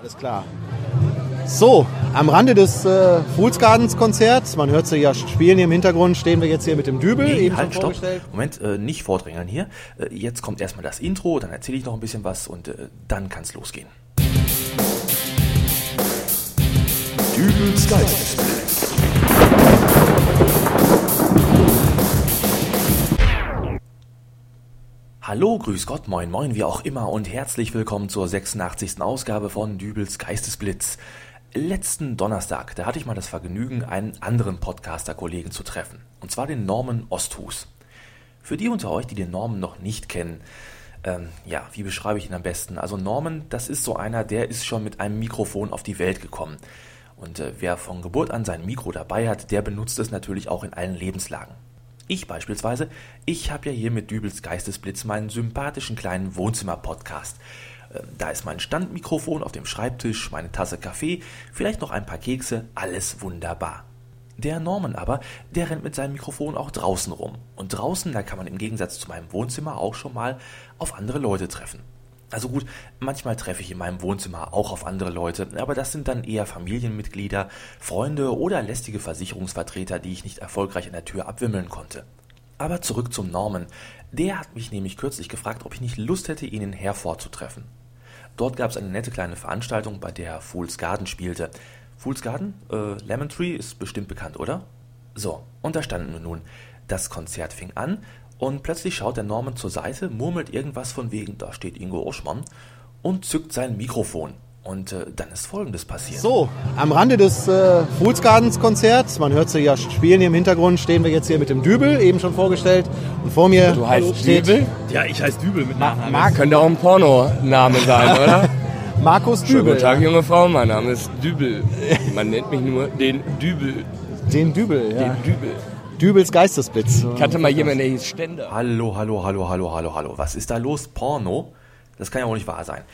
Alles klar. So, am Rande des äh, Fools Gardens Konzerts, man hört sie ja spielen hier im Hintergrund, stehen wir jetzt hier mit dem Dübel. Nee, eben halt, stopp. Moment, äh, nicht vordrängern hier. Äh, jetzt kommt erstmal das Intro, dann erzähle ich noch ein bisschen was und äh, dann kann's losgehen. Dübels Geistesblitz. Hallo, grüß Gott, moin, moin, wie auch immer und herzlich willkommen zur 86. Ausgabe von Dübels Geistesblitz. Letzten Donnerstag, da hatte ich mal das Vergnügen, einen anderen Podcaster-Kollegen zu treffen. Und zwar den Norman Osthus. Für die unter euch, die den Norman noch nicht kennen, ähm, ja, wie beschreibe ich ihn am besten? Also Norman, das ist so einer, der ist schon mit einem Mikrofon auf die Welt gekommen. Und äh, wer von Geburt an sein Mikro dabei hat, der benutzt es natürlich auch in allen Lebenslagen. Ich beispielsweise, ich habe ja hier mit Dübels Geistesblitz meinen sympathischen kleinen Wohnzimmer-Podcast. Ähm, Da ist mein Standmikrofon auf dem Schreibtisch, meine Tasse Kaffee, vielleicht noch ein paar Kekse, alles wunderbar. Der Norman aber, der rennt mit seinem Mikrofon auch draußen rum. Und draußen, da kann man im Gegensatz zu meinem Wohnzimmer auch schon mal auf andere Leute treffen. Also gut, manchmal treffe ich in meinem Wohnzimmer auch auf andere Leute, aber das sind dann eher Familienmitglieder, Freunde oder lästige Versicherungsvertreter, die ich nicht erfolgreich an der Tür abwimmeln konnte. Aber zurück zum Norman. Der hat mich nämlich kürzlich gefragt, ob ich nicht Lust hätte, ihn in Herford zu treffen. Dort gab es eine nette kleine Veranstaltung, bei der Fool's Garden spielte. Fool's Garden? Äh, Lemon Tree ist bestimmt bekannt, oder? So, und da standen wir nun. Das Konzert fing an und plötzlich schaut der Norman zur Seite, murmelt irgendwas von wegen, da steht Ingo Oschmann und zückt sein Mikrofon. Und äh, dann ist Folgendes passiert. So, am Rande des äh, Fools Gardens Konzerts, man hört sie ja spielen hier im Hintergrund, stehen wir jetzt hier mit dem Dübel, eben schon vorgestellt. Und vor mir Du heißt steht Dübel? Ja, ich heiße Dübel mit Nachnamen. Marc, Könnte auch ein Pornoname sein, oder? Markus Schönen Dübel. guten Tag, junge Frau, mein Name ist Dübel. Man nennt mich nur den Dübel. Den Dübel, ja. Den Dübel. Dübels Geistesblitz. Ich hatte mal jemanden, der hieß Ständer. Hallo, hallo, hallo, hallo, hallo, hallo. Was ist da los? Porno? Das kann ja wohl nicht wahr sein.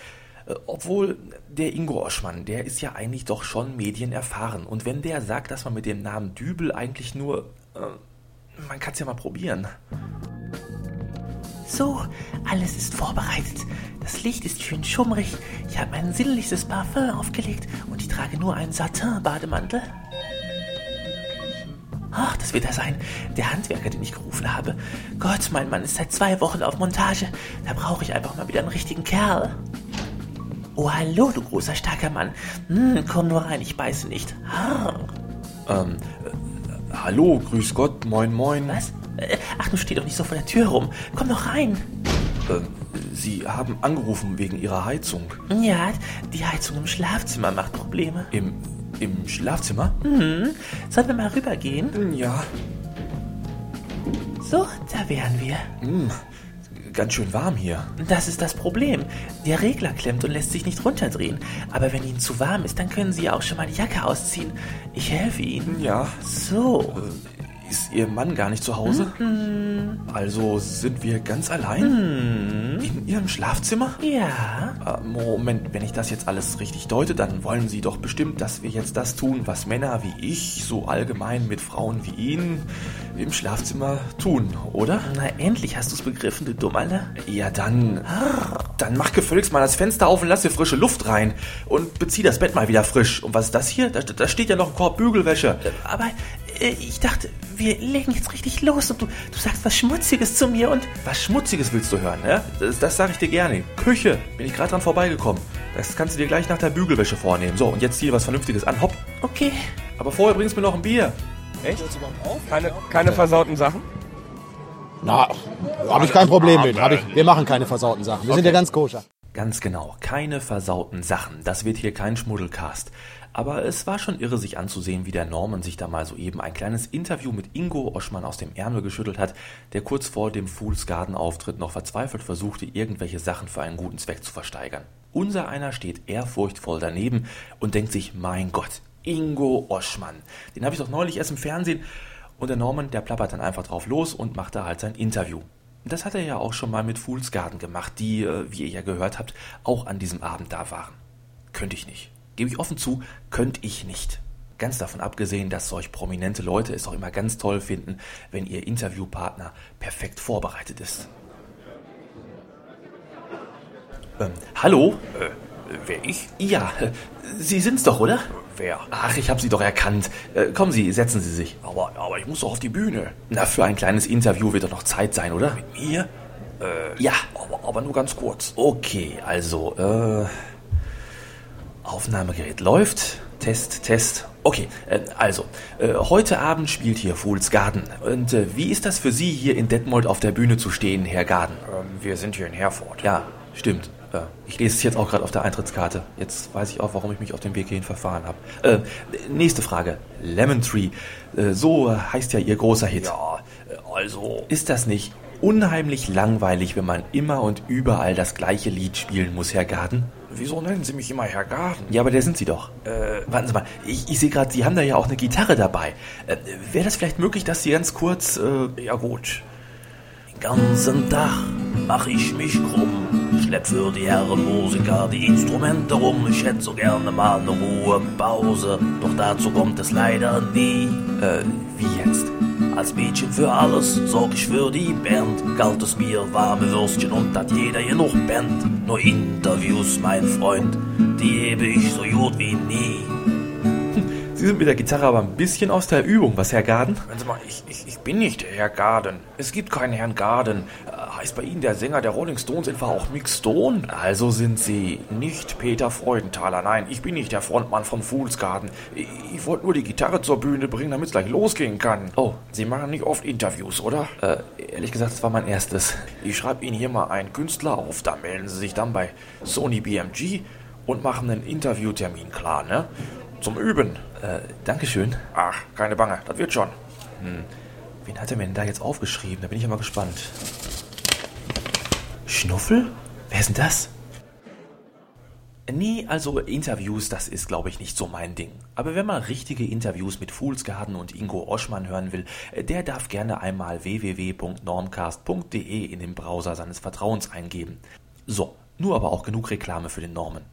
Äh, Obwohl der Ingo Oschmann, der ist ja eigentlich doch schon medienerfahren. Und wenn der sagt, dass man mit dem Namen Dübel eigentlich nur... Äh, man kann es ja mal probieren. So, alles ist vorbereitet. Das Licht ist schön schummrig. Ich habe mein sinnlichstes Parfum aufgelegt und ich trage nur einen Satin-Bademantel. Ach, das wird er sein. Der Handwerker, den ich gerufen habe. Gott, mein Mann ist seit zwei Wochen auf Montage. Da brauche ich einfach mal wieder einen richtigen Kerl. Oh, hallo, du großer, starker Mann. Hm, komm nur rein, ich beiße nicht. Ah, Ähm, äh, hallo, grüß Gott, moin, moin. was? Äh, Ach, du steh doch nicht so vor der Tür rum. Komm doch rein. Äh, Sie haben angerufen wegen Ihrer Heizung. Ja, die Heizung im Schlafzimmer macht Probleme. Im, im Schlafzimmer? Sollen wir mal rübergehen? Ja. So, da wären wir. Ganz schön warm hier. Das ist das Problem. Der Regler klemmt und lässt sich nicht runterdrehen. Aber wenn Ihnen zu warm ist, dann können Sie ja auch schon mal die Jacke ausziehen. Ich helfe Ihnen. Ja. So. Ist Ihr Mann gar nicht zu Hause? Also sind wir ganz allein? In Ihrem Schlafzimmer? Ja. Äh, Moment, wenn ich das jetzt alles richtig deute, dann wollen Sie doch bestimmt, dass wir jetzt das tun, was Männer wie ich so allgemein mit Frauen wie Ihnen im Schlafzimmer tun, oder? Na, endlich hast du's begriffen, du Dummerle. Ja, dann. Dann mach gefälligst mal das Fenster auf und lass hier frische Luft rein. Und bezieh das Bett mal wieder frisch. Und was ist das hier? Da, da steht ja noch ein Korb Bügelwäsche. Aber ich dachte, wir legen jetzt richtig los und du, du sagst was Schmutziges zu mir und... Was Schmutziges willst du hören, ja? Das, das sage ich dir gerne. Küche, bin ich gerade dran vorbeigekommen. Das kannst du dir gleich nach der Bügelwäsche vornehmen. So, und jetzt zieh dir was Vernünftiges an. Hopp. Okay. Aber vorher bringst du mir noch ein Bier. Echt? Keine, keine versauten Sachen? Na, habe ich kein Problem mit. Ich, wir machen keine versauten Sachen. Wir sind ja ganz koscher. Ganz genau, keine versauten Sachen. Das wird hier kein Schmuddelcast. Aber es war schon irre, sich anzusehen, wie der Norman sich da mal soeben ein kleines Interview mit Ingo Oschmann aus dem Ärmel geschüttelt hat, der kurz vor dem Fool's Garden Auftritt noch verzweifelt versuchte, irgendwelche Sachen für einen guten Zweck zu versteigern. Unser einer steht ehrfurchtvoll daneben und denkt sich, mein Gott, Ingo Oschmann, den habe ich doch neulich erst im Fernsehen. Und der Norman, der plappert dann einfach drauf los und macht da halt sein Interview. Das hat er ja auch schon mal mit Fool's Garden gemacht, die, äh, wie ihr ja gehört habt, auch an diesem Abend da waren. Könnte ich nicht. Gebe ich offen zu, könnte ich nicht. Ganz davon abgesehen, dass solch prominente Leute es auch immer ganz toll finden, wenn ihr Interviewpartner perfekt vorbereitet ist. Ähm, hallo? Äh, Wer ich? Ja, Sie sind's doch, oder? Wer? Ach, ich habe Sie doch erkannt. Äh, kommen Sie, setzen Sie sich. Aber, aber ich muss doch auf die Bühne. Na, für ein kleines Interview wird doch noch Zeit sein, oder? Mit mir? Äh, ja. Aber, aber nur ganz kurz. Okay, also, äh. Aufnahmegerät läuft. Test, Test. Okay, äh, also, äh, heute Abend spielt hier Fools Garden. Und äh, wie ist das für Sie, hier in Detmold auf der Bühne zu stehen, Herr Garden? Ähm, wir sind hier in Herford. Ja, stimmt. Äh, ich lese es jetzt auch gerade auf der Eintrittskarte. Jetzt weiß ich auch, warum ich mich auf dem Weg hierhin verfahren habe. Äh, nächste Frage. Lemon Tree. Äh, so heißt ja Ihr großer Hit. Ja, also. Ist das nicht unheimlich langweilig, wenn man immer und überall das gleiche Lied spielen muss, Herr Garden? Wieso nennen Sie mich immer Herr Garden? Ja, aber der sind Sie doch. Äh, warten Sie mal. Ich, ich sehe gerade, Sie haben da ja auch eine Gitarre dabei. Äh, Wäre das vielleicht möglich, dass Sie ganz kurz... Äh, Ja gut. Den ganzen Tag mach ich mich krumm. Schlepp für die Herren Musiker die Instrumente rum. Ich hätte so gerne mal eine Ruhepause. Doch dazu kommt es leider nie. äh, wie jetzt? Als Mädchen für alles sorg ich für die Band. Kaltes Bier, warme Würstchen und dat jeder hier noch pennt. Nur Interviews, mein Freund, die hebe ich so gut wie nie. Sie sind mit der Gitarre aber ein bisschen aus der Übung, was, Herr Garden? Hören Sie mal, ich, ich, ich bin nicht der Herr Garden. Es gibt keinen Herrn Garden. Heißt bei Ihnen der Sänger der Rolling Stones etwa auch Mick Stone? Also sind Sie... Nicht Peter Freudenthaler, nein, ich bin nicht der Frontmann von Fools Garden. Ich, wollte nur die Gitarre zur Bühne bringen, damit es gleich losgehen kann. Oh. Sie machen nicht oft Interviews, oder? Äh, ehrlich gesagt, das war mein erstes. Ich schreibe Ihnen hier mal einen Künstler auf, da melden Sie sich dann bei Sony BMG und machen einen Interviewtermin klar, ne? Zum Üben. Äh, Dankeschön. Ach, keine Bange, das wird schon. Wen hat er mir denn da jetzt aufgeschrieben? Da bin ich ja mal gespannt. Schnuffel? Wer ist denn das? Nee, also Interviews, das ist, glaube ich, nicht so mein Ding. Aber wenn man richtige Interviews mit Fools Garden und Ingo Oschmann hören will, äh, der darf gerne einmal www.normcast.de in den Browser seines Vertrauens eingeben. So, nur aber auch genug Reklame für den Norman.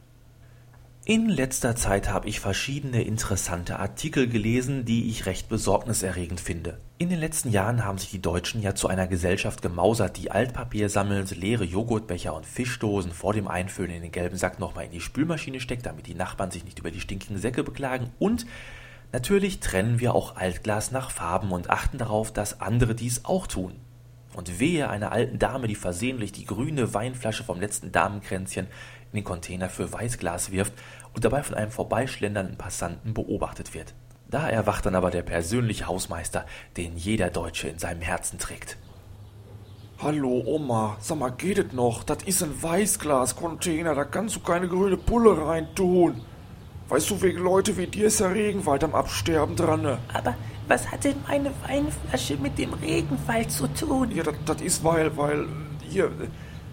In letzter Zeit habe ich verschiedene interessante Artikel gelesen, die ich recht besorgniserregend finde. In den letzten Jahren haben sich die Deutschen ja zu einer Gesellschaft gemausert, die Altpapier sammelt, leere Joghurtbecher und Fischdosen vor dem Einfüllen in den gelben Sack nochmal in die Spülmaschine steckt, damit die Nachbarn sich nicht über die stinkigen Säcke beklagen und natürlich trennen wir auch Altglas nach Farben und achten darauf, dass andere dies auch tun. Und wehe einer alten Dame, die versehentlich die grüne Weinflasche vom letzten Damenkränzchen in den Container für Weißglas wirft und dabei von einem vorbeischlendernden Passanten beobachtet wird. Da erwacht dann aber der persönliche Hausmeister, den jeder Deutsche in seinem Herzen trägt. Hallo Oma, sag mal, geht es noch? Das ist ein Weißglas-Container, da kannst du keine grüne Pulle reintun. Weißt du, wegen Leute wie dir ist der Regenwald am Absterben dran. ne? Aber was hat denn meine Weinflasche mit dem Regenwald zu tun? Ja, das ist weil, weil, hier,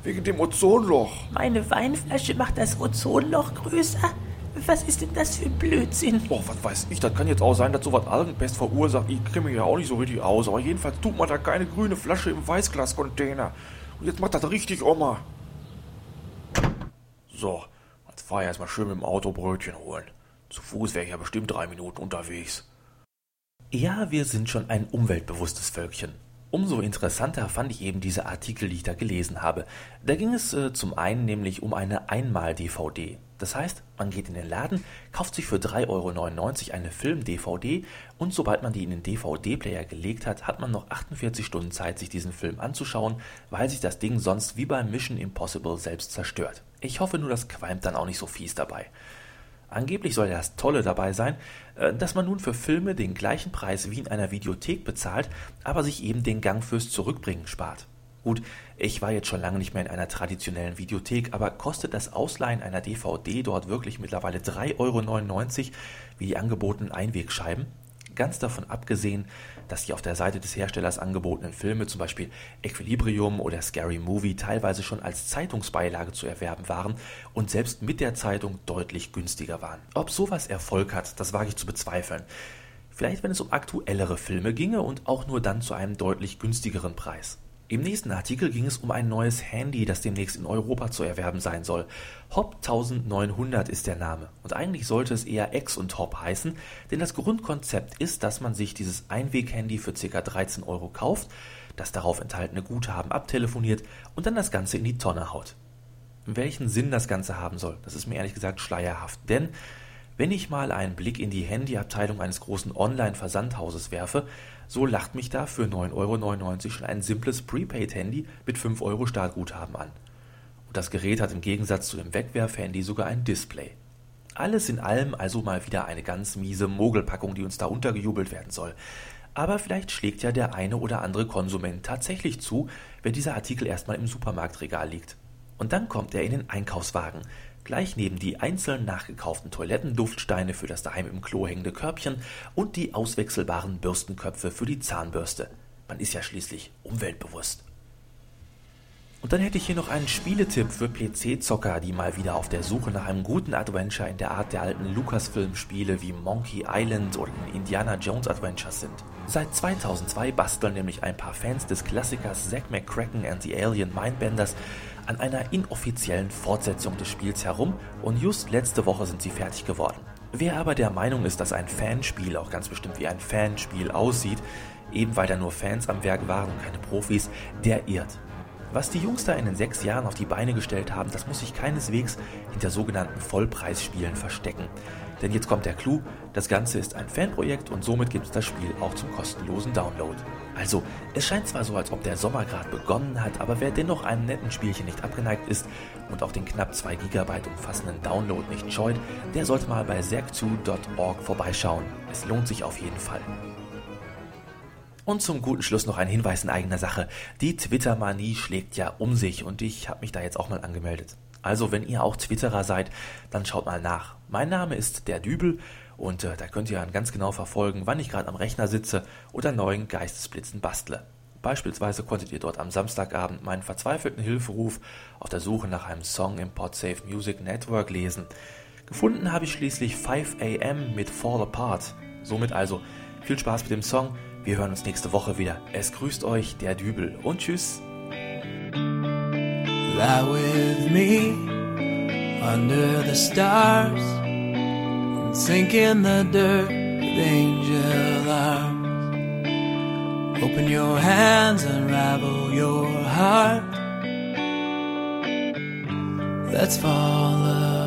wegen dem Ozonloch. Meine Weinflasche macht das Ozonloch größer? Was ist denn das für ein Blödsinn? Boah, was weiß ich, das kann jetzt auch sein, dass sowas Algenpest verursacht. Ich kenne mich ja auch nicht so richtig aus, aber jedenfalls tut man da keine grüne Flasche im Weißglas-Container. Und jetzt macht das richtig, Oma. So, jetzt fahr ich erstmal schön mit dem Auto Brötchen holen. Zu Fuß wäre ich ja bestimmt drei Minuten unterwegs. Ja, wir sind schon ein umweltbewusstes Völkchen. Umso interessanter fand ich eben diese Artikel, die ich da gelesen habe. Da ging es äh, zum einen nämlich um eine Einmal-DVD. Das heißt, man geht in den Laden, kauft sich für 3,99 Euro eine Film-DVD und sobald man die in den DVD-Player gelegt hat, hat man noch 48 Stunden Zeit, sich diesen Film anzuschauen, weil sich das Ding sonst wie bei Mission Impossible selbst zerstört. Ich hoffe nur, das qualmt dann auch nicht so fies dabei. Angeblich soll ja das Tolle dabei sein, äh, dass man nun für Filme den gleichen Preis wie in einer Videothek bezahlt, aber sich eben den Gang fürs Zurückbringen spart. Gut, ich war jetzt schon lange nicht mehr in einer traditionellen Videothek, aber kostet das Ausleihen einer DVD dort wirklich mittlerweile 3,99 Euro wie die angebotenen Einwegscheiben? Ganz davon abgesehen, dass die auf der Seite des Herstellers angebotenen Filme, zum Beispiel Equilibrium oder Scary Movie, teilweise schon als Zeitungsbeilage zu erwerben waren und selbst mit der Zeitung deutlich günstiger waren. Ob sowas Erfolg hat, das wage ich zu bezweifeln. Vielleicht, wenn es um aktuellere Filme ginge und auch nur dann zu einem deutlich günstigeren Preis. Im nächsten Artikel ging es um ein neues Handy, das demnächst in Europa zu erwerben sein soll. Hop 1900 ist der Name und eigentlich sollte es eher X und Hop heißen, denn das Grundkonzept ist, dass man sich dieses Einweg-Handy für ca. 13 Euro kauft, das darauf enthaltene Guthaben abtelefoniert und dann das Ganze in die Tonne haut. Welchen Sinn das Ganze haben soll, das ist mir ehrlich gesagt schleierhaft. Denn wenn ich mal einen Blick in die Handyabteilung eines großen Online-Versandhauses werfe, so lacht mich da für 9,99 Euro schon ein simples Prepaid-Handy mit 5 Euro Startguthaben an. Und das Gerät hat im Gegensatz zu dem Wegwerf-Handy sogar ein Display. Alles in allem also mal wieder eine ganz miese Mogelpackung, die uns da untergejubelt werden soll. Aber vielleicht schlägt ja der eine oder andere Konsument tatsächlich zu, wenn dieser Artikel erstmal im Supermarktregal liegt. Und dann kommt er in den Einkaufswagen, gleich neben die einzeln nachgekauften Toilettenduftsteine für das daheim im Klo hängende Körbchen und die auswechselbaren Bürstenköpfe für die Zahnbürste. Man ist ja schließlich umweltbewusst. Und dann hätte ich hier noch einen Spieletipp für PC-Zocker, die mal wieder auf der Suche nach einem guten Adventure in der Art der alten Lucasfilm-Spiele wie Monkey Island oder den Indiana Jones Adventures sind. Seit 2002 basteln nämlich ein paar Fans des Klassikers Zack McCracken and the Alien Mindbenders an einer inoffiziellen Fortsetzung des Spiels herum und just letzte Woche sind sie fertig geworden. Wer aber der Meinung ist, dass ein Fanspiel auch ganz bestimmt wie ein Fanspiel aussieht, eben weil da nur Fans am Werk waren und keine Profis, der irrt. Was die Jungs da in den sechs Jahren auf die Beine gestellt haben, das muss sich keineswegs hinter sogenannten Vollpreisspielen verstecken. Denn jetzt kommt der Clou, das Ganze ist ein Fanprojekt und somit gibt es das Spiel auch zum kostenlosen Download. Also, es scheint zwar so, als ob der Sommer gerade begonnen hat, aber wer dennoch einem netten Spielchen nicht abgeneigt ist und auch den knapp 2 GB umfassenden Download nicht scheut, der sollte mal bei zerg2.org vorbeischauen. Es lohnt sich auf jeden Fall. Und zum guten Schluss noch ein Hinweis in eigener Sache. Die Twitter-Manie schlägt ja um sich und ich habe mich da jetzt auch mal angemeldet. Also wenn ihr auch Twitterer seid, dann schaut mal nach. Mein Name ist der Dübel und äh, da könnt ihr dann ganz genau verfolgen, wann ich gerade am Rechner sitze oder neuen Geistesblitzen bastle. Beispielsweise konntet ihr dort am Samstagabend meinen verzweifelten Hilferuf auf der Suche nach einem Song im Podsafe Music Network lesen. Gefunden habe ich schließlich 5 AM mit Fall Apart. Somit also viel Spaß mit dem Song wir hören uns nächste Woche wieder. Es grüßt euch der Dübel und tschüss. Lie with me under the stars sink in the dirt with angel arms. Open your hands, unravel your heart. Let's fall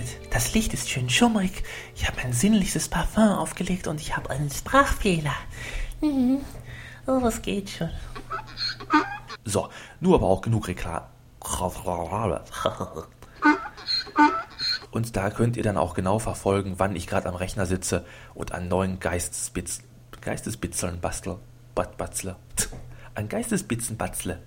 leuchtet. Das Licht ist schön schummrig. Ich habe mein sinnlichstes Parfum aufgelegt und ich habe einen Sprachfehler. Mhm. Oh, was geht schon. So, nur aber auch genug Reklam. Und da könnt ihr dann auch genau verfolgen, wann ich gerade am Rechner sitze und an neuen Geistesbitz, Geistesbitzeln bastel, bat, batzle, an Geistesbitzen batzle.